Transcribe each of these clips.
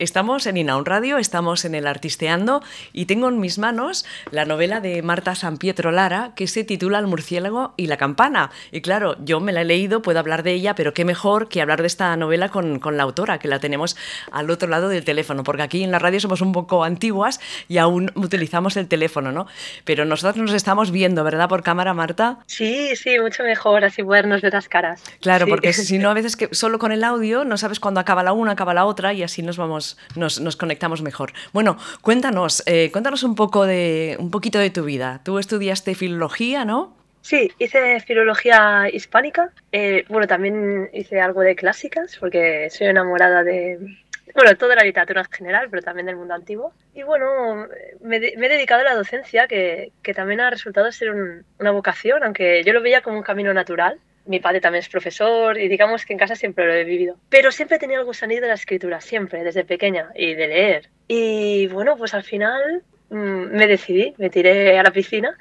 Estamos en Inaun Radio, estamos en el Artisteando y tengo en mis manos la novela de Marta San Pietro Lara que se titula El murciélago y la campana. Y claro, yo me la he leído, puedo hablar de ella, pero qué mejor que hablar de esta novela con, la autora, que la tenemos al otro lado del teléfono, porque aquí en la radio somos un poco antiguas y aún utilizamos el teléfono, ¿no? Pero nosotros nos estamos viendo, ¿verdad? Por cámara, Marta. Sí, sí, mucho mejor, así podernos ver las caras. Claro, porque si no, a veces que solo con el audio no sabes cuándo acaba la una, acaba la otra y así nos vamos nos, conectamos mejor. Bueno, cuéntanos, eh, cuéntanos un, poco de, un poquito de tu vida. Tú estudiaste filología, ¿no? Sí, hice filología hispánica. Eh, bueno, también hice algo de clásicas, porque soy enamorada de, bueno, toda la literatura en general, pero también del mundo antiguo. Y bueno, me, he dedicado a la docencia, que, que también ha resultado ser una vocación, aunque yo lo veía como un camino natural mi padre también es profesor y digamos que en casa siempre lo he vivido. Pero siempre he tenido el gusanillo de la escritura, siempre, desde pequeña, y de leer. Y bueno, pues al final mm, me decidí, me tiré a la piscina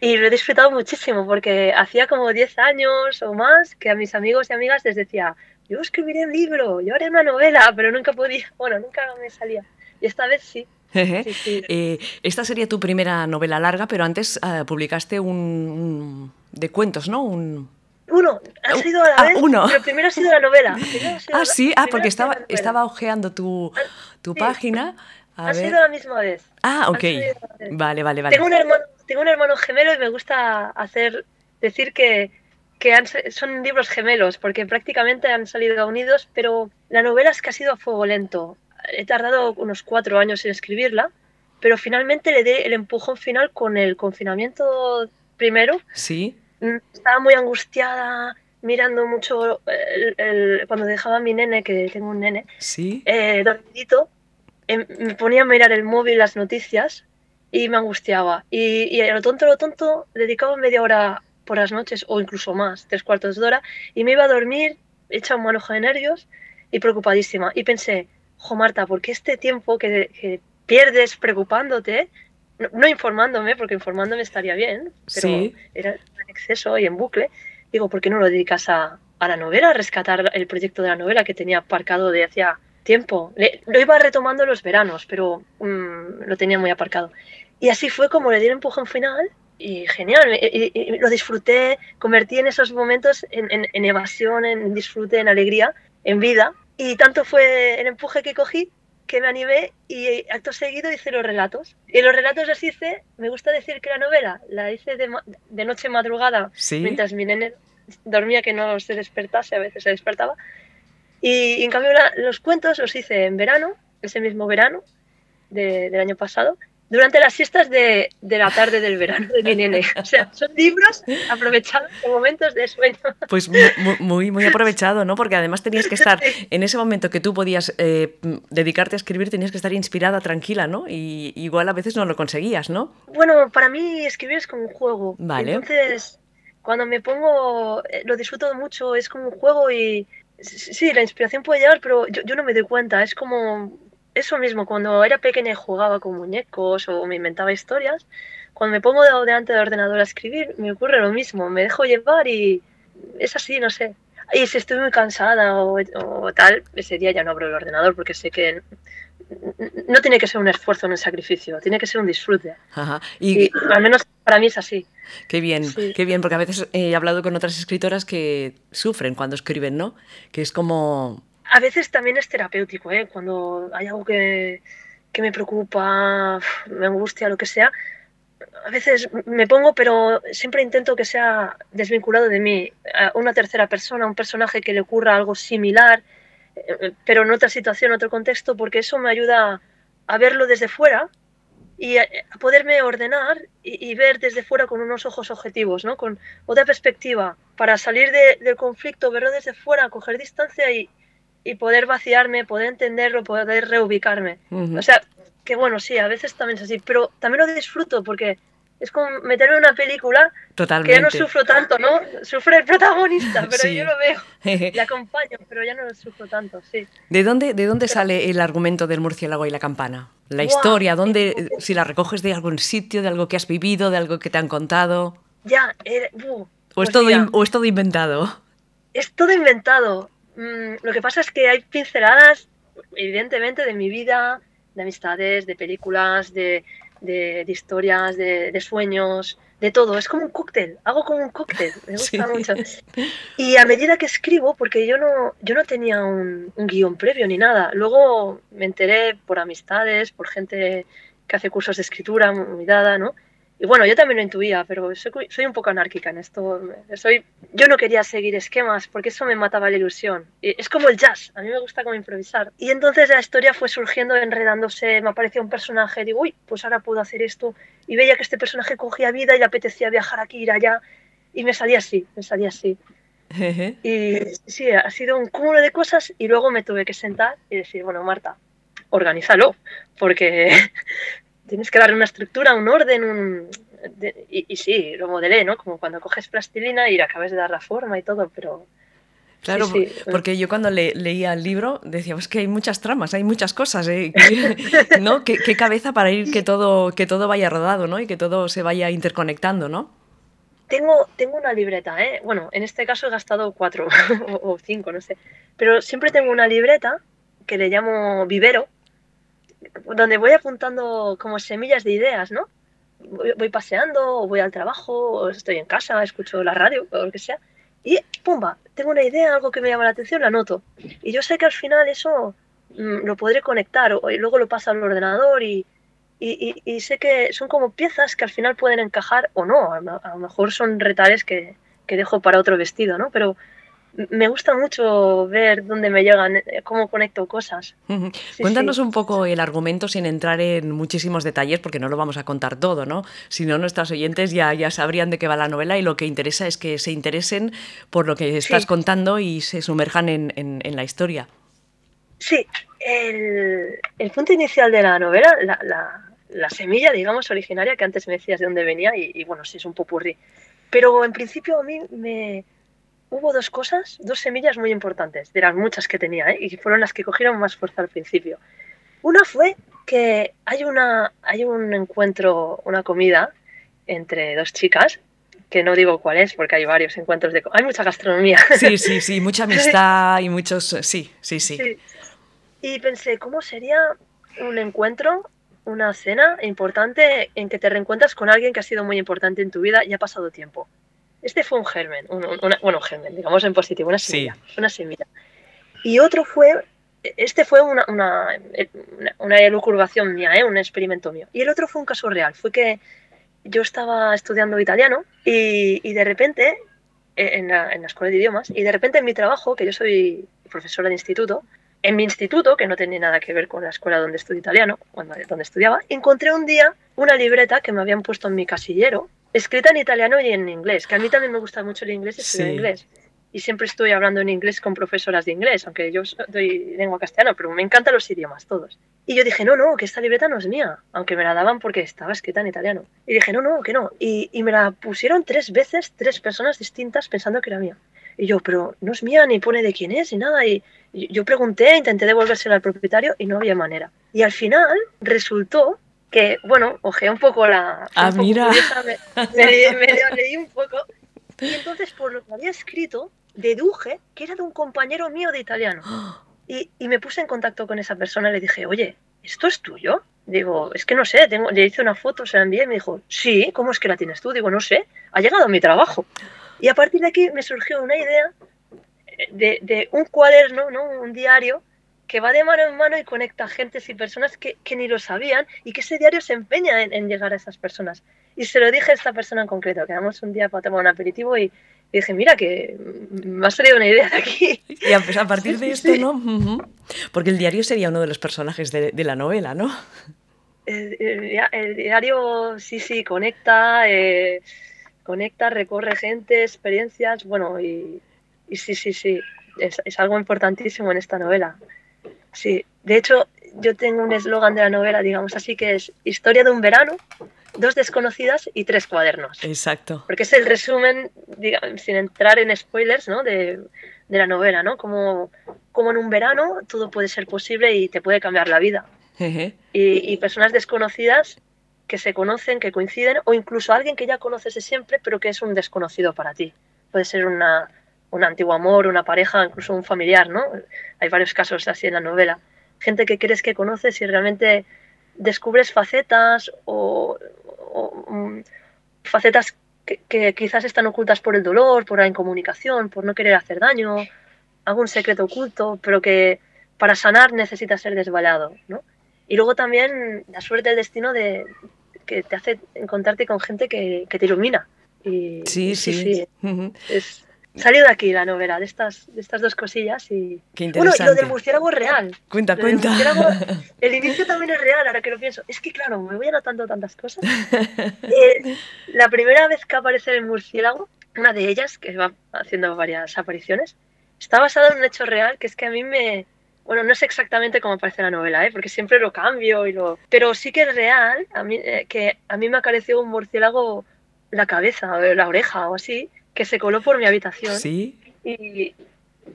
y lo he disfrutado muchísimo porque hacía como 10 años o más que a mis amigos y amigas les decía, yo escribiré un libro, yo haré una novela, pero nunca podía, bueno, nunca me salía. Y esta vez sí. Eh, esta sería tu primera novela larga, pero antes eh, publicaste un, de cuentos, ¿no? Un, uno, ha sido a la ah, vez, uno. pero primero ha sido la novela. ah, sí, ah, porque estaba, estaba ojeando tu, tu página. ha sido la misma vez. Ah, ok. Vale, vale, vale. Tengo un, hermano, tengo un hermano gemelo y me gusta hacer decir que, que son libros gemelos, porque prácticamente han salido unidos, pero la novela es que ha sido a fuego lento. He tardado unos cuatro años en escribirla, pero finalmente le di el empujón final con el confinamiento primero. Sí estaba muy angustiada, mirando mucho cuando dejaba a mi nene, que tengo un nene, ¿Sí? eh, dormidito, em, me ponía a mirar el móvil, las noticias, y me angustiaba. Y, a lo tonto, a lo tonto, dedicaba media hora por las noches, o incluso más, tres cuartos de hora, y me iba a dormir, hecha un manojo de nervios y preocupadísima. Y pensé, jo Marta, ¿por qué este tiempo que, que pierdes preocupándote no, informándome, porque informándome estaría bien, pero era en exceso y en bucle. Digo, ¿por qué no lo dedicas a, a, la novela, a rescatar el proyecto de la novela que tenía aparcado de hacía tiempo? lo iba retomando los veranos, pero mm, lo tenía muy aparcado. Y así fue como le di el empujón final y genial, y, lo disfruté, convertí en esos momentos en, en, en evasión, en disfrute, en alegría, en vida. Y tanto fue el empuje que cogí que me animé y acto seguido hice los relatos. Y los relatos los hice, me gusta decir que la novela la hice de, de noche madrugada, mientras mi nene dormía que no se despertase, a veces se despertaba. Y, en cambio los cuentos los hice en verano, ese mismo verano del año pasado, durante las siestas de, de, la tarde del verano de mi nene. O sea, son libros aprovechados en momentos de sueño. Pues muy, muy aprovechado, ¿no? Porque además tenías que estar, en ese momento que tú podías eh, dedicarte a escribir, tenías que estar inspirada, tranquila, ¿no? Y igual a veces no lo conseguías, ¿no? Bueno, para mí escribir es como un juego. Vale. Entonces, cuando me pongo, eh, lo disfruto mucho, es como un juego y... Sí, la inspiración puede llegar, pero yo, yo no me doy cuenta. Es como eso mismo, cuando era pequeña y jugaba con muñecos o me inventaba historias, cuando me pongo delante del ordenador a escribir, me ocurre lo mismo, me dejo llevar y es así, no sé. Y si estoy muy cansada o, tal, ese día ya no abro el ordenador porque sé que no tiene que ser un esfuerzo, un sacrificio, tiene que ser un disfrute. Y, al menos para mí es así. Qué bien, qué bien, porque a veces he hablado con otras escritoras que sufren cuando escriben, ¿no? Que es como a veces también es terapéutico, ¿eh? cuando hay algo que, que me preocupa, me angustia, lo que sea. A veces me pongo, pero siempre intento que sea desvinculado de mí, a una tercera persona, un personaje que le ocurra algo similar, eh, pero en otra situación, otro contexto, porque eso me ayuda a verlo desde fuera y a poderme ordenar y, ver desde fuera con unos ojos objetivos, ¿no? con otra perspectiva, para salir del conflicto, verlo desde fuera, coger distancia y, y poder vaciarme, poder entenderlo, poder reubicarme. O sea, que bueno, sí, a veces también es así, pero también lo disfruto porque es como meterme en una película Totalmente. que ya no sufro tanto, ¿no? Sufre el protagonista, pero yo lo veo, le acompaño, pero ya no lo sufro tanto, sí. ¿De dónde, de dónde sale el argumento del murciélago y la campana? La historia, ¿dónde, si la recoges de algún sitio, de algo que has vivido, de algo que te han contado? Ya, uh, o, es pues todo, o es todo inventado. Es todo inventado. Mm, lo que pasa es que hay pinceladas evidentemente de mi vida, de amistades, de películas, de, de, historias, de, sueños, de todo. Es como un cóctel, hago como un cóctel, me gusta mucho. Y a medida que escribo, porque yo no, yo no tenía un, un, guion previo ni nada, luego me enteré por amistades, por gente que hace cursos de escritura, muy dada, ¿no? Y bueno, yo también lo intuía, pero soy, soy, un poco anárquica en esto. Soy, yo no quería seguir esquemas porque eso me mataba la ilusión. Es como el jazz, a mí me gusta como improvisar. Y entonces la historia fue surgiendo, enredándose, me aparecía un personaje, digo, uy, pues ahora puedo hacer esto. Y veía que este personaje cogía vida y le apetecía viajar aquí, ir allá. Y me salía así, me salía así. y sí, ha sido un cúmulo de cosas y luego me tuve que sentar y decir, bueno, Marta, organízalo, porque tienes que darle una estructura, un orden, un... y, sí, lo modelé, ¿no? Como cuando coges plastilina y le acabas de dar la forma y todo, pero... Claro, porque yo cuando leía el libro decía, pues que hay muchas tramas, hay muchas cosas, ¿eh? ¿no? ¿Qué, cabeza para ir que todo, que todo vaya rodado, ¿no? Y que todo se vaya interconectando, ¿no? Tengo, tengo una libreta, ¿eh? Bueno, en este caso he gastado cuatro o cinco, no sé. Pero siempre tengo una libreta que le llamo vivero, donde voy apuntando como semillas de ideas, ¿no? Voy, paseando, voy al trabajo, estoy en casa, escucho la radio, o lo que sea, y ¡pumba! Tengo una idea, algo que me llama la atención, la anoto. Y yo sé que al final eso mm, lo podré conectar, o, y luego lo paso al ordenador y, y, sé que son como piezas que al final pueden encajar o no. A, lo mejor son retales que, que dejo para otro vestido, ¿no? Pero me gusta mucho ver dónde me llegan, eh, cómo conecto cosas. Cuéntanos un poco el argumento sin entrar en muchísimos detalles, porque no lo vamos a contar todo, ¿no? Si no, nuestros oyentes ya, ya sabrían de qué va la novela y lo que interesa es que se interesen por lo que estás contando y se sumerjan en, en, la historia. Sí, el, el, punto inicial de la novela, la, la, la, semilla, digamos, originaria, que antes me decías de dónde venía, y, y bueno, sí, es un popurrí. Pero en principio a mí me, hubo dos cosas, dos semillas muy importantes, de las muchas que tenía, ¿eh? y fueron las que cogieron más fuerza al principio. Una fue que hay, una, hay un encuentro, una comida entre dos chicas, que no digo cuál es, porque hay varios encuentros de... Hay mucha gastronomía. Sí, sí, sí, mucha amistad y muchos... Sí, sí, sí. sí. Y pensé, ¿cómo sería un encuentro, una cena importante en que te reencuentras con alguien que ha sido muy importante en tu vida y ha pasado tiempo? Este fue un germen, bueno, un germen, digamos en positivo, una semilla, una semilla. Y otro fue, este fue una, una, una elucubración mía, ¿eh? un experimento mío. Y el otro fue un caso real, fue que yo estaba estudiando italiano y, y de repente, eh, en la, en la, escuela de idiomas, y de repente en mi trabajo, que yo soy profesora de instituto, en mi instituto, que no tenía nada que ver con la escuela donde estudié italiano, cuando, donde estudiaba, encontré un día una libreta que me habían puesto en mi casillero escrita en italiano y en inglés, que a mí también me gusta mucho el inglés y estudio en inglés. Y siempre estoy hablando en inglés con profesoras de inglés, aunque yo doy lengua castellana, pero me encantan los idiomas, todos. Y yo dije, no, no, que esta libreta no es mía, aunque me la daban porque estaba escrita en italiano. Y dije, no, no, que no. Y, y me la pusieron tres veces, tres personas distintas pensando que era mía. Y yo, pero no es mía, ni pone de quién es, ni nada. Y yo pregunté, intenté devolvérsela al propietario y no había manera. Y al final resultó que, bueno, ojeé un poco la... Ah, mira. me, leí un poco. Y entonces, por lo que había escrito, deduje que era de un compañero mío de italiano. Y, y, me puse en contacto con esa persona y le dije, oye, ¿esto es tuyo? Digo, es que no sé, tengo, le hice una foto, se la envié y me dijo, sí, ¿cómo es que la tienes tú? Digo, no sé, ha llegado a mi trabajo. Y a partir de aquí me surgió una idea de, de un cuaderno, ¿no? un diario, que va de mano en mano y conecta gentes y personas que, que ni lo sabían y que ese diario se empeña en, llegar a esas personas. Y se lo dije a esta persona en concreto, quedamos un día para tomar un aperitivo y, dije, mira, que me ha salido una idea de aquí. Y a, partir de esto, ¿no? Porque el diario sería uno de los personajes de, de la novela, ¿no? El, el, diario, sí, sí, conecta, eh, conecta, recorre gente, experiencias, bueno, y, y sí, sí, sí, es, es algo importantísimo en esta novela. Sí, de hecho, yo tengo un eslogan de la novela, digamos así, que es historia de un verano, dos desconocidas y tres cuadernos. Exacto. Porque es el resumen, digamos, sin entrar en spoilers, ¿no? De, de la novela, ¿no? Como, como en un verano todo puede ser posible y te puede cambiar la vida. y, y, personas desconocidas que se conocen, que coinciden, o incluso alguien que ya conoces de siempre, pero que es un desconocido para ti. Puede ser una, un antiguo amor, una pareja, incluso un familiar, ¿no? Hay varios casos así en la novela. gente que crees que conoces y realmente descubres facetas o, mm, facetas que, quizás están ocultas por el dolor, por la incomunicación, por no querer hacer daño, algún secreto oculto, pero que para sanar necesita ser desvalado, ¿no? Y luego también la suerte del destino de que te hace encontrarte con gente que, te ilumina. Y, sí, sí. es, salió de aquí la novela, de estas, de estas dos cosillas. Y... Qué interesante. Bueno, y lo del murciélago es real. Cuenta, cuenta. el inicio también es real, ahora que lo pienso. Es que, claro, me voy anotando tantas cosas. Eh, la primera vez que aparece el murciélago, una de ellas, que va haciendo varias apariciones, está basada en un hecho real que es que a mí me. Bueno, no es exactamente como aparece la novela, ¿eh? porque siempre lo cambio y lo. Pero sí que es real a mí, eh, que a mí me apareció un murciélago la cabeza, la oreja o así, que se coló por mi habitación. Sí. Y,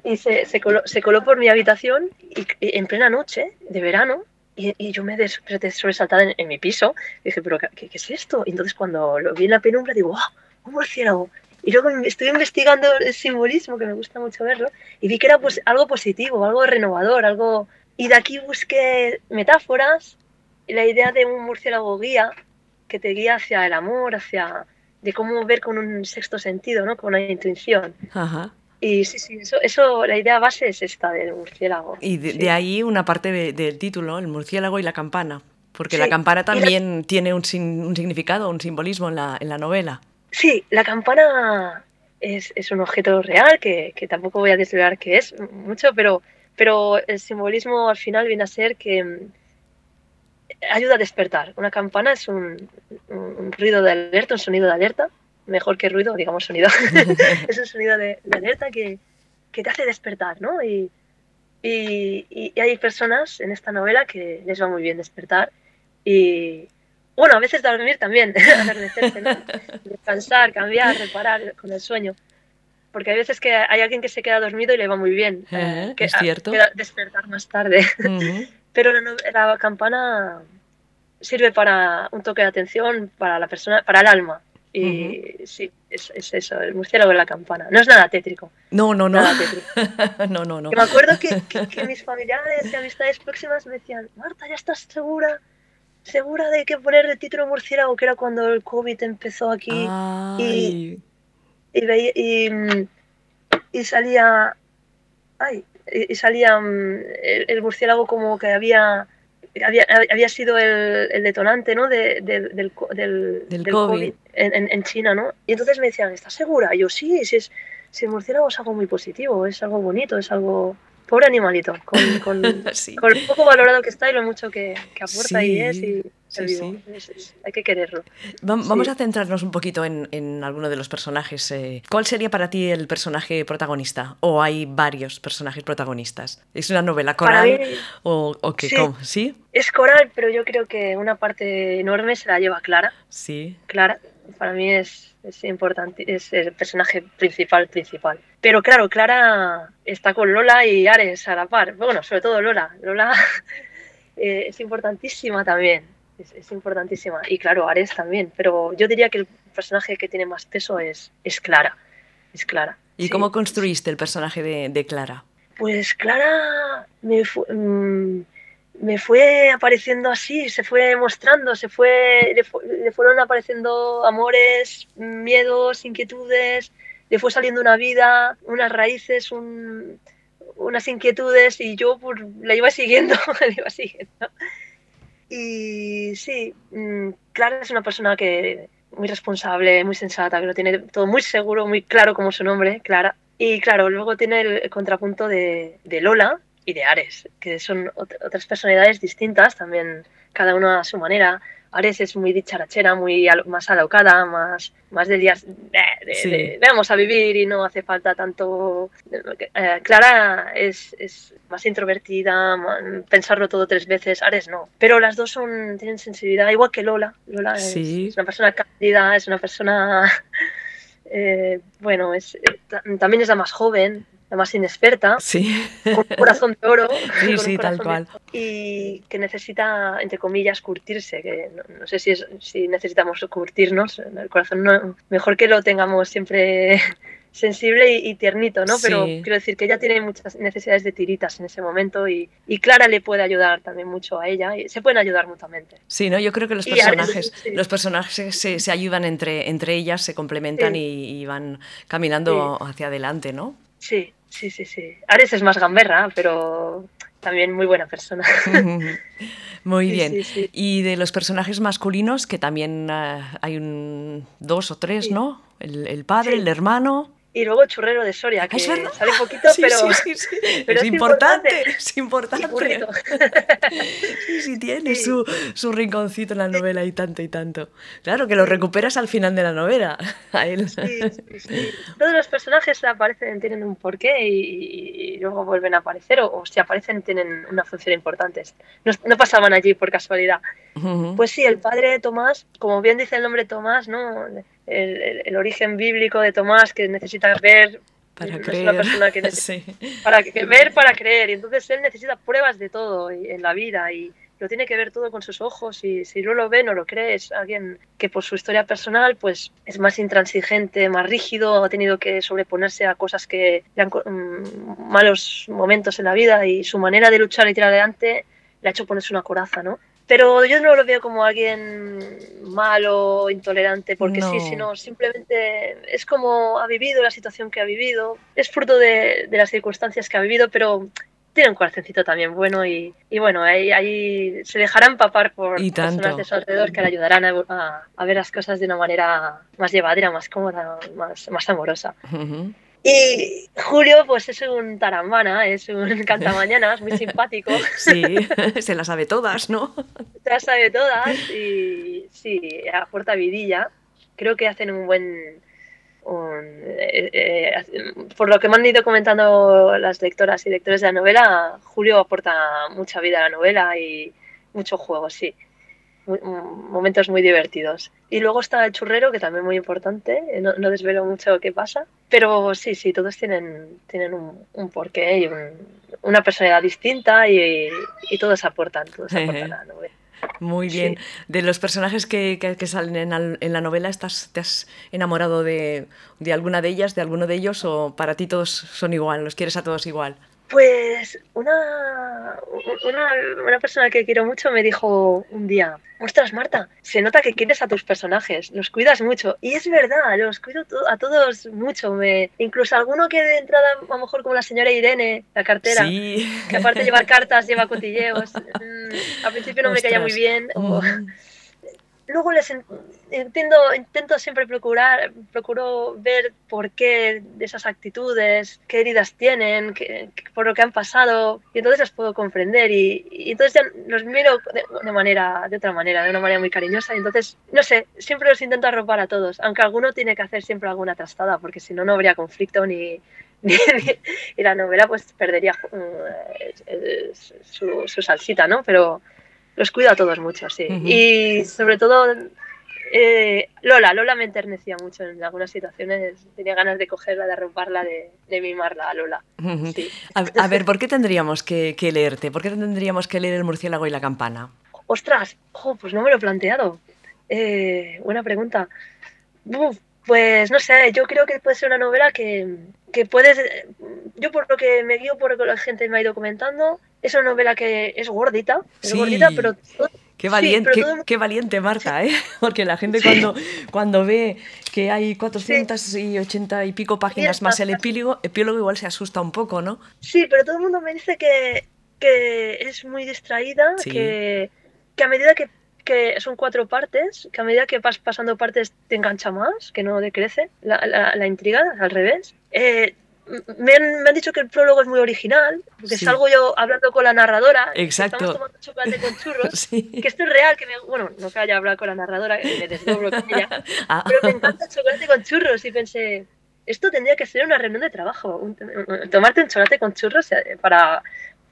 y se, se, coló, se, coló, por mi habitación y, en plena noche de verano. Y, y yo me desperté sobresaltada en, en, mi piso. Y dije, ¿pero qué, qué, es esto? Y entonces cuando lo vi en la penumbra, digo, ¡oh! ¡Un murciélago! Y luego estoy investigando el simbolismo, que me gusta mucho verlo, y vi que era pues, algo positivo, algo renovador, algo... Y de aquí busqué metáforas, y la idea de un murciélago guía, que te guía hacia el amor, hacia de cómo ver con un sexto sentido, ¿no? Con una intuición. Ajá. Y sí, sí, eso, eso, la idea base es esta del murciélago. Y de, ahí una parte del título, el murciélago y la campana, porque la campana también tiene un, un, significado, un simbolismo en la, en la novela. Sí, la campana es, es un objeto real que, que, tampoco voy a desvelar qué es mucho, pero, pero el simbolismo al final viene a ser que ayuda a despertar. Una campana es un, ruido de alerta, un sonido de alerta, mejor que ruido, digamos sonido. es un sonido de, alerta que, que, te hace despertar, ¿no? Y, y, hay personas en esta novela que les va muy bien despertar y, bueno, a veces dormir también, descansar, cambiar, reparar con el sueño. Porque hay veces que hay alguien que se queda dormido y le va muy bien. Eh, que, es cierto. despertar más tarde. Pero la, campana sirve para un toque de atención para la persona, para el alma. Y sí, es, eso, el murciélago de la campana. No es nada tétrico. No, no, no. no, no, no. me acuerdo que, mis familiares y amistades próximas me decían, Marta, ¿ya estás segura? ¿Segura de que poner el título murciélago? Que era cuando el COVID empezó aquí. Y, y, y salía... Ay, y salía mm, el, murciélago como que había había, había sido el, el detonante ¿no? De, del, del, del, COVID, en, en, China, ¿no? Y entonces me decían, ¿estás segura? Y yo, sí, si, es, si el murciélago es algo muy positivo, es algo bonito, es algo... Pobre animalito, con, con, con el poco valorado que está y lo mucho que, que aporta y es. Y, Sí, hay que quererlo. Vamos a centrarnos un poquito en, en alguno de los personajes. Eh. ¿Cuál sería para ti el personaje protagonista? ¿O hay varios personajes protagonistas? ¿Es una novela coral? ¿O, o qué? Sí, Es coral, pero yo creo que una parte enorme se la lleva Clara. Sí. Clara, para mí es, es importante, es el personaje principal, principal. Pero claro, Clara está con Lola y Ares a la par. Bueno, sobre todo Lola. Lola eh, es importantísima también es, importantísima. Y claro, Ares también, pero yo diría que el personaje que tiene más peso es, es Clara. Es Clara. ¿Y cómo construiste el personaje de, Clara? Pues Clara me, mm, me fue apareciendo así, se fue mostrando, se fue, le, fueron apareciendo amores, miedos, inquietudes, le fue saliendo una vida, unas raíces, unas inquietudes y yo pues, la iba siguiendo, la iba siguiendo. Y sí, mm, Clara es una persona que muy responsable, muy sensata, que lo tiene todo muy seguro, muy claro como su nombre, Clara. Y claro, luego tiene el contrapunto de, de Lola y de Ares, que son otras personalidades distintas, también cada una a su manera. Ares es muy dicharachera, muy más alocada, más, más de días de, vamos a vivir y no hace falta tanto. Eh, Clara es, es, más introvertida, pensarlo todo tres veces, Ares no. Pero las dos son, tienen sensibilidad, igual que Lola. Lola es, una persona cándida, es una persona. Eh, bueno, es, eh, también es la más joven, la más inexperta, sí. con un corazón de oro. Sí, sí, tal cual. y que necesita, entre comillas, curtirse, que no, sé si, es, si necesitamos curtirnos, el corazón no, mejor que lo tengamos siempre sensible y, tiernito, ¿no? Pero quiero decir que ella tiene muchas necesidades de tiritas en ese momento y, Clara le puede ayudar también mucho a ella y se pueden ayudar mutuamente. Sí, ¿no? Yo creo que los personajes, los personajes se, ayudan entre, entre ellas, se complementan y, van caminando hacia adelante, ¿no? Sí, sí, sí, sí. Ares es más gamberra, pero también muy buena persona. muy bien. y de los personajes masculinos, que también eh, hay un, dos o tres, ¿no? El, padre, el hermano y luego Churrero de Soria, que sale poquito, pero, es, importante, es importante. sí, sí, tiene Su, su, rinconcito en la novela y tanto y tanto. Claro, que lo recuperas al final de la novela. A él. Todos los personajes aparecen, tienen un porqué y, luego vuelven a aparecer, o, si aparecen tienen una función importante. No, no pasaban allí por casualidad. Pues sí, el padre Tomás, como bien dice el nombre Tomás, ¿no? El, origen bíblico de Tomás que necesita ver para creer. persona que para ver para creer. Y entonces él necesita pruebas de todo en la vida y lo tiene que ver todo con sus ojos y si no lo ve no lo cree. Es alguien que por su historia personal pues es más intransigente más rígido ha tenido que sobreponerse a cosas que le han mm, malos momentos en la vida y su manera de luchar y tirar adelante le ha hecho ponerse una coraza no pero yo no lo veo como alguien malo, intolerante, porque sí, sino simplemente es como ha vivido la situación que ha vivido, es fruto de, las circunstancias que ha vivido, pero tiene un corazoncito también bueno y, bueno, ahí, ahí, se dejará empapar por personas de su alrededor que le ayudarán a, ver las cosas de una manera más llevadera, más cómoda, más, más amorosa. Y Julio, pues es un tarambana, es un cantamañanas muy simpático. Sí, se las sabe todas, ¿no? Se las sabe todas y sí, aporta vidilla. Creo que hacen un buen... Eh, eh, por lo que me han ido comentando las lectoras y lectores de la novela, Julio aporta mucha vida a la novela y mucho juego, sí momentos muy divertidos. Y luego está el churrero, que también es muy importante, eh, no, no, desvelo mucho qué pasa, pero sí, sí, todos tienen, tienen un, un porqué y una personalidad distinta y, y todos aportan, todos aportan a la novela. Muy bien. De los personajes que, que, salen en, en, la novela, ¿estás, ¿te has enamorado de, de, alguna de ellas, de alguno de ellos, o para ti todos son igual, los quieres a todos igual? Pues una, una, persona que quiero mucho me dijo un día, ostras Marta, se nota que quieres a tus personajes, los cuidas mucho. Y es verdad, los cuido a todos mucho. Me, incluso alguno que de entrada, a lo mejor como la señora Irene, la cartera, que aparte de llevar cartas, lleva cotilleos. Mm, al principio no me caía muy bien. Mm luego les entiendo, intento siempre procurar, procuro ver por qué de esas actitudes, qué heridas tienen, qué, por lo que han pasado, y entonces las puedo comprender y, entonces ya los miro de, manera, de otra manera, de una manera muy cariñosa, y entonces, no sé, siempre los intento arropar a todos, aunque alguno tiene que hacer siempre alguna trastada, porque si no, no habría conflicto ni, y la novela pues perdería uh, su, su salsita, ¿no? Pero los cuido a todos mucho, sí. Y sobre todo eh, Lola, Lola me enternecía mucho en algunas situaciones, tenía ganas de cogerla, de arroparla, de, de mimarla a Lola. a, ver, ¿por qué tendríamos que, leerte? ¿Por qué tendríamos que leer El murciélago y la campana? Ostras, pues no me lo he planteado. Eh, buena pregunta. pues no sé, yo creo que puede ser una novela que, que puedes... Yo por lo que me guío, por lo que la gente me ha ido comentando, es una novela que es gordita, es gordita, pero... Qué valiente, qué, valiente Marta, ¿eh? Porque la gente cuando, cuando ve que hay 480 y pico páginas más el epílogo, epílogo igual se asusta un poco, ¿no? Sí, pero todo el mundo me dice que, que es muy distraída, que, que a medida que, que, son cuatro partes, que a medida que vas pasando partes te engancha más, que no decrece la, la, la intriga, al revés. Eh, me han, dicho que el prólogo es muy original, porque salgo yo hablando con la narradora, Exacto. estamos tomando chocolate con churros, que esto es real, que me, bueno, no que haya hablado con la narradora, que me desdoblo con ella, ah. pero me encanta el chocolate con churros y pensé, esto tendría que ser una reunión de trabajo, tomarte un chocolate con churros eh, para,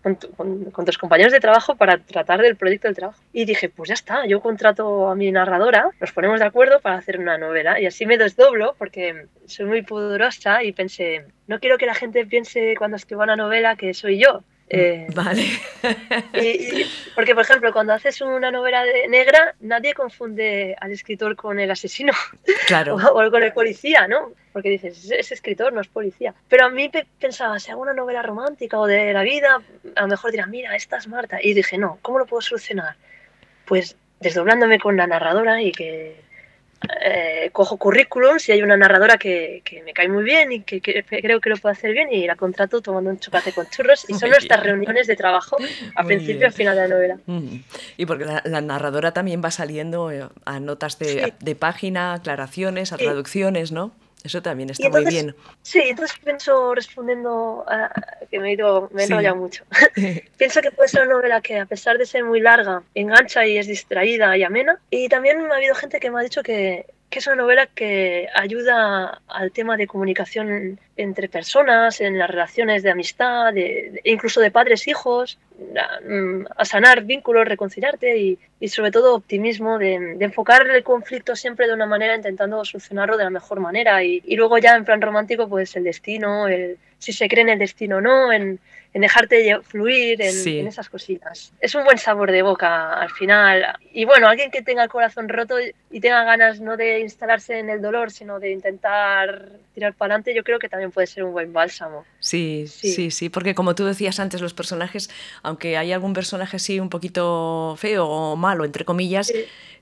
con, tus compañeros de trabajo para tratar del proyecto del trabajo. Y dije, pues ya está, yo contrato a mi narradora, nos ponemos de acuerdo para hacer una novela. Y así me desdoblo porque soy muy pudorosa y pensé, no quiero que la gente piense cuando escriba una novela que soy yo. Eh, vale. porque, por ejemplo, cuando haces una novela de negra, nadie confunde al escritor con el asesino. Claro. o, con el policía, ¿no? Porque dices, es escritor, no es policía. Pero a mí pensaba, si hago una novela romántica o de la vida, a lo mejor dirán, mira, esta es Marta. Y dije, no, ¿cómo lo puedo solucionar? Pues desdoblándome con la narradora y que eh, cojo currículum si hay una narradora que, me cae muy bien y que, creo que lo puede hacer bien y la contrato tomando un chocolate con churros y son nuestras reuniones de trabajo a principio y al final de la novela. Mm. Y porque la, narradora también va saliendo eh, a notas de, página, aclaraciones, a traducciones, ¿no? Eso también está muy bien. Sí, entonces pienso, respondiendo a que me he ido, me he mucho, pienso que puede ser una novela que a pesar de ser muy larga, engancha y es distraída y amena. Y también ha habido gente que me ha dicho que, que es una novela que ayuda al tema de comunicación entre personas, en las relaciones de amistad, de, incluso de padres-hijos, mm, a, sanar vínculos, reconciliarte y, y sobre todo optimismo, de, de, enfocar el conflicto siempre de una manera intentando solucionarlo de la mejor manera y, y luego ya en plan romántico pues el destino, el, si se cree en el destino o no, en, en dejarte fluir en, esas cositas. Es un buen sabor de boca al final. Y bueno, alguien que tenga el corazón roto y tenga ganas no de instalarse en el dolor, sino de intentar tirar para adelante, yo creo que también puede ser un buen bálsamo. Sí, sí, sí, porque como tú decías antes, los personajes, aunque hay algún personaje así un poquito feo o malo, entre comillas,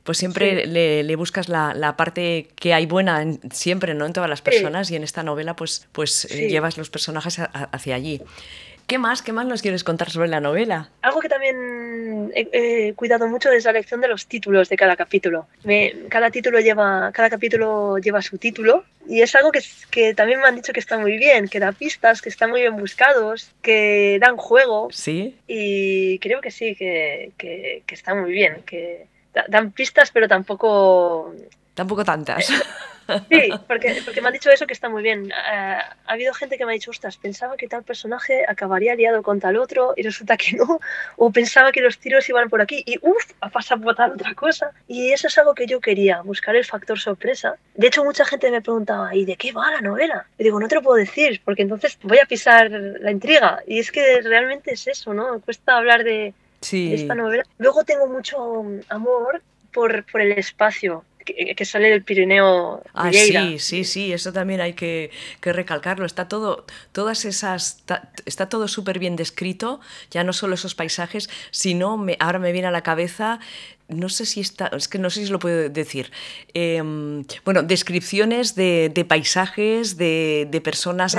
pues siempre le, buscas la, parte que hay buena en, siempre, ¿no? En todas las personas y en esta novela pues, pues eh, llevas los personajes hacia allí. ¿Qué más? ¿Qué más nos quieres contar sobre la novela? Algo que también he, cuidado mucho es la elección de los títulos de cada capítulo. cada título lleva, cada capítulo lleva su título y es algo que, que, también me han dicho que está muy bien, que da pistas, que están muy bien buscados, que dan juego. Sí. Y creo que sí, que, que, que está muy bien, que dan pistas, pero tampoco Tampoco tantas. Sí, porque, porque me han dicho eso que está muy bien. Eh, ha habido gente que me ha dicho, ostras, pensaba que tal personaje acabaría liado con tal otro y resulta que no. O pensaba que los tiros iban por aquí y uff, ha pasado por tal otra cosa. Y eso es algo que yo quería, buscar el factor sorpresa. De hecho, mucha gente me preguntaba, ¿y de qué va la novela? Y digo, no te lo puedo decir, porque entonces voy a pisar la intriga. Y es que realmente es eso, ¿no? Cuesta hablar de, de esta novela. Luego tengo mucho amor por, por el espacio que, sale del Pirineo. Ah, sí, sí, sí, eso también hay que, recalcarlo. Está todo, todas esas, está, todo súper bien descrito, ya no solo esos paisajes, sino me, ahora me viene a la cabeza no sé si está, es que no sé si lo puedo decir. Em, bueno, descripciones de, paisajes, de, de personas.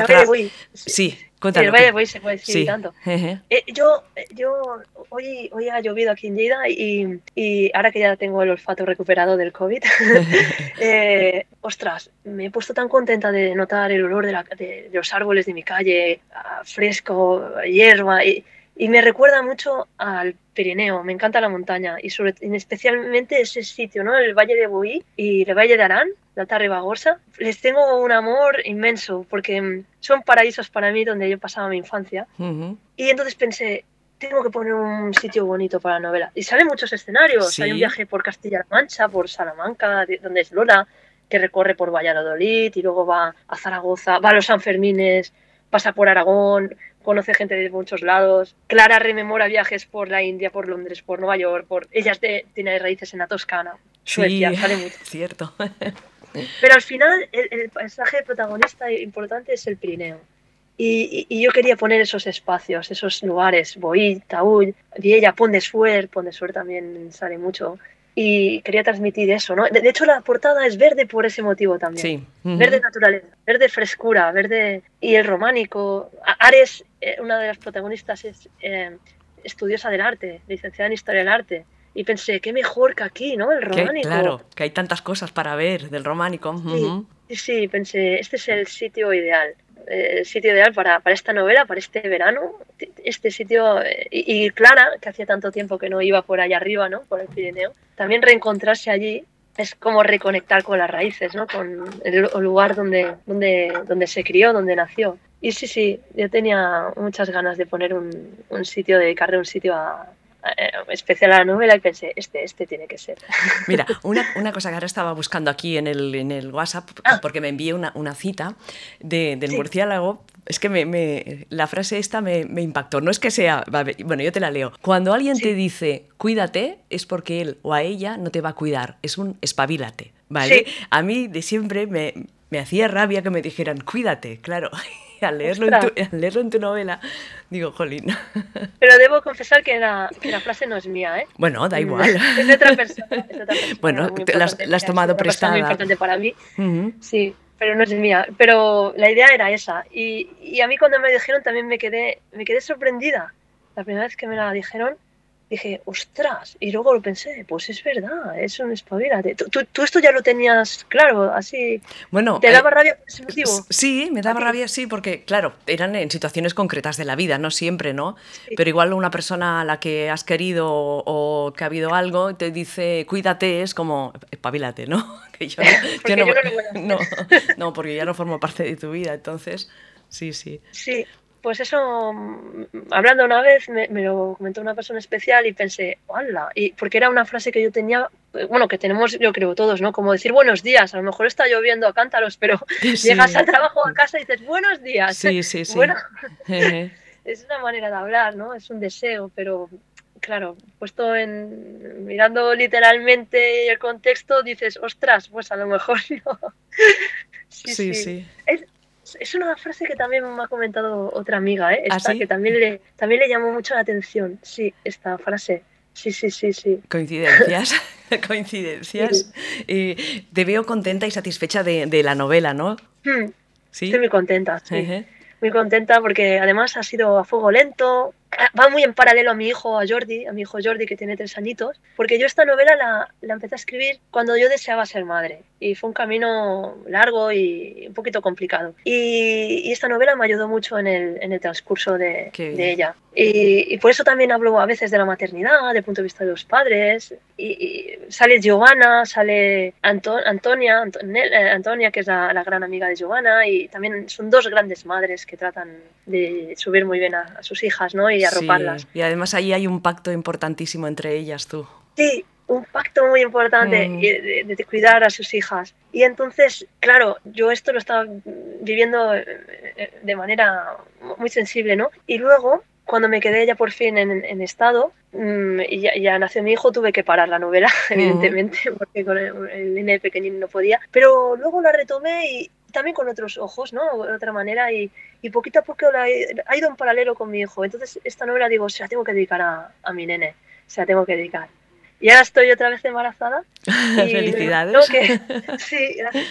Sí, el Valle Boy se puede decir tanto. Eh, yo, yo hoy, hoy ha llovido aquí en Lleida y, y, ahora que ya tengo el olfato recuperado del COVID, eh, ostras, me he puesto tan contenta de notar el olor de, la, de, los árboles de mi calle, fresco, hierba, y, y me recuerda mucho al Pirineo, me encanta la montaña y sobre, especialmente ese sitio, ¿no? El Valle de Boí y el Valle de Arán, la Tarribagosa. Les tengo un amor inmenso porque mm, son paraísos para mí donde yo pasaba mi infancia. Y entonces pensé, tengo que poner un sitio bonito para la novela. Y salen muchos escenarios. Hay un viaje por Castilla-La Mancha, por Salamanca, donde es Lola, que recorre por Valladolid y luego va a Zaragoza, va a los Sanfermines, pasa por Aragón, conoce gente de muchos lados. Clara rememora viajes por la India, por Londres, por Nueva York, por ella tiene raíces en la Toscana, Suecia, sí, sale mucho. Cierto. Pero al final el, el, paisaje protagonista importante es el Pirineo. Y, y, yo quería poner esos espacios, esos lugares, Boí, Taúl, Viella, Pont de Suer, Pont de Suer también sale mucho y quería transmitir eso, ¿no? De, hecho, la portada es verde por ese motivo también. Sí. Verde naturaleza, verde frescura, verde... Y el románico. Ares, eh, una de las protagonistas, es eh, estudiosa del arte, licenciada en Historia del Arte. Y pensé, qué mejor que aquí, ¿no? El románico. claro, que hay tantas cosas para ver del románico. sí, sí, pensé, este es el sitio ideal. Eh, el sitio ideal para, para, esta novela, para este verano. Este sitio, eh, y, Clara, que hacía tanto tiempo que no iba por allá arriba, ¿no? por el Pirineo, también reencontrarse allí es como reconectar con las raíces, ¿no? con el, lugar donde, donde, donde se crió, donde nació. Y sí, sí, yo tenía muchas ganas de poner un, un sitio, dedicarle un sitio a, especial a la novela y pensé, este, este tiene que ser. Mira, una, una cosa que ahora estaba buscando aquí en el, en el WhatsApp, Ah. porque me envié una, una cita de, del Sí. murciélago. Es que me, me- la frase esta me, me impactó. No es que sea. Bueno, yo te la leo. Cuando alguien Sí. te dice cuídate, es porque él o a ella no te va a cuidar. Es un espabilate. ¿Vale? Sí. A mí de siempre me, me hacía rabia que me dijeran cuídate, claro. Al leerlo, en tu, al leerlo en tu novela, digo, jolín. Pero debo confesar que la, que la frase no es mía, ¿eh? Bueno, da igual. Es de otra persona. es de otra persona Bueno, la has- es tomado una persona Muy prestada. importante para mí. Ujú. Sí, pero no es mía. Pero la idea era esa. Y, y a mí cuando me dijeron también me quedé, me quedé sorprendida. La primera vez que me la dijeron dije, ostras. Y luego lo pensé, pues es verdad, es un espabilate. ¿Tú, tú, tú esto ya lo tenías claro, así. Bueno, ¿Te eh, daba rabia por ese motivo? Sí, me daba rabia, sí, porque, claro, eran en situaciones concretas de la vida, no siempre, ¿no? Sí. Pero igual una persona a la que has querido o, que ha habido algo te dice, cuídate, es como, espabilate, ¿no? Que yo, yo no voy a no, no, porque ya no formo parte de tu vida, entonces, sí, sí. Sí, pues eso, mm, hablando una vez, me, me lo comentó una persona especial y pensé, ¡hala! Y porque era una frase que yo tenía, eh, bueno, que tenemos, yo creo, todos, ¿no? Como decir buenos días, a lo mejor está lloviendo a cántaros, pero Sí. llegas al trabajo, a casa y dices buenos días. Sí, sí, sí. Bueno, es una manera de hablar, ¿no? Es un deseo, pero claro, puesto en mirando literalmente el contexto, dices, ostras, pues a lo mejor no. Sí, sí. Es, es una frase que también me ha comentado otra amiga, ¿eh? ¿Ah, Esta, sí? que también le, también le llamó mucho la atención. Sí, esta frase. Sí, sí, sí, sí. Coincidencias, coincidencias. Y te veo contenta y satisfecha de, de la novela, ¿no? Hmm, Sí. Estoy muy contenta, sí. Muy contenta porque además ha sido a fuego lento. Ah, Va muy en paralelo a mi hijo, a Jordi, a mi hijo Jordi que tiene tres añitos, porque yo esta novela la, la empecé a escribir cuando yo deseaba ser madre y fue un camino largo y un poquito complicado. Y, y esta novela me ayudó mucho en el, en el transcurso de ella. Y, y por eso también hablo a veces de la maternidad, del punto de vista de los padres. Y, y sale Giovanna, sale Anto- Antonia, eh, Antonia, que es la, la gran amiga de Giovanna, y también son dos grandes madres que tratan de subir muy bien a, a sus hijas, ¿no? Y arroparlas. Sí, Y además ahí hay un pacto importantísimo entre ellas, tú. Sí, un pacto muy importante Mm. de, de- de cuidar a sus hijas. Y entonces, claro, yo esto lo estaba viviendo eh, de manera muy sensible, ¿no? Y luego, cuando me quedé ya por fin en, en estado mm, y ya, ya nació mi hijo, tuve que parar la novela, evidentemente, porque con el, el nene pequeñín no podía. Pero luego la retomé y también con otros ojos, ¿no? De otra manera y, y poquito a poco la he- ha ido en paralelo con mi hijo. Entonces, esta novela digo, se la tengo que dedicar a, a mi nene, se la tengo que dedicar. Y ahora estoy otra vez embarazada. Y Felicidades. que- sí, gracias.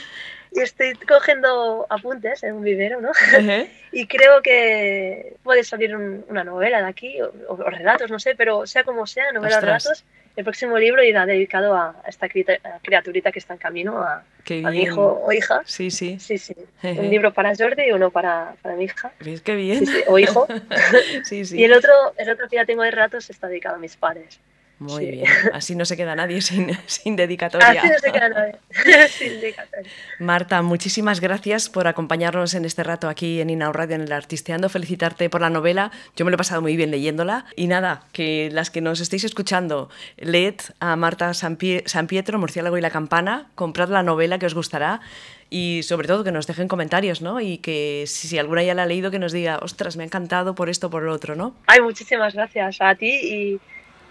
Y estoy cogiendo apuntes en un vivero, ¿no? Y creo que puede salir un- una novela de aquí, o, o relatos, no sé, pero sea como sea, novela o relatos, el próximo libro irá dedicado a esta criaturita que está en camino, a, Qué a mi hijo o hija. Sí, sí. Sí, sí. Un libro para Jordi y uno para, para mi hija. ¿Ves qué Sí, bien? sí, o hijo. Sí, sí. Y el otro, el otro que ya tengo de relatos está dedicado a mis padres. Muy sí. bien. Así no se queda nadie sin, sin dedicatoria. Así no se queda nadie. Sin dedicatoria. Marta, muchísimas gracias por acompañarnos en este rato aquí en Inau Radio en el Artisteando. Felicitarte por la novela. Yo me lo he pasado muy bien leyéndola. Y nada, que las que nos estéis escuchando, leed a Marta San, Pie- San Pietro, Murciélago y la Campana, comprad la novela que os gustará. Y sobre todo que nos dejen comentarios, ¿no? Y que si, si alguna ya la ha leído, que nos diga, ostras, me ha encantado por esto, por lo otro, ¿no? Ay, muchísimas gracias a ti y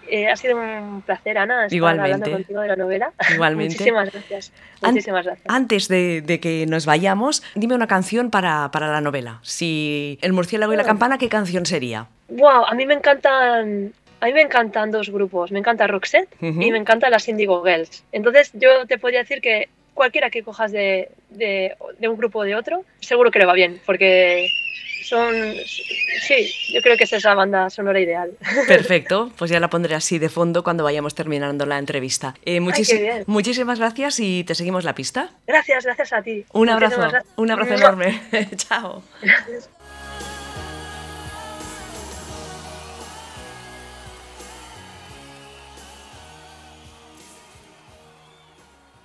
eh, ha sido un placer, Ana, estar Igualmente. hablando contigo de la novela. Igualmente. Muchísimas gracias. Muchísimas gracias. Antes de, de que nos vayamos, dime una canción para, para la novela. Si El Murciélago y la. Campana, ¿qué canción sería? Wow, a mí me encantan. A mí me encantan dos grupos. Me encanta Roxette y me encanta las Indigo Girls. Entonces, yo te podría decir que cualquiera que cojas de, de, de un grupo o de otro, seguro que le va bien, porque son. Sí, yo creo que es esa banda sonora ideal. Perfecto, pues ya la pondré así de fondo cuando vayamos terminando la entrevista. Eh, muchísimas gracias y te seguimos la pista. Gracias, gracias a ti. Un abrazo, un abrazo enorme. Chao. Gracias.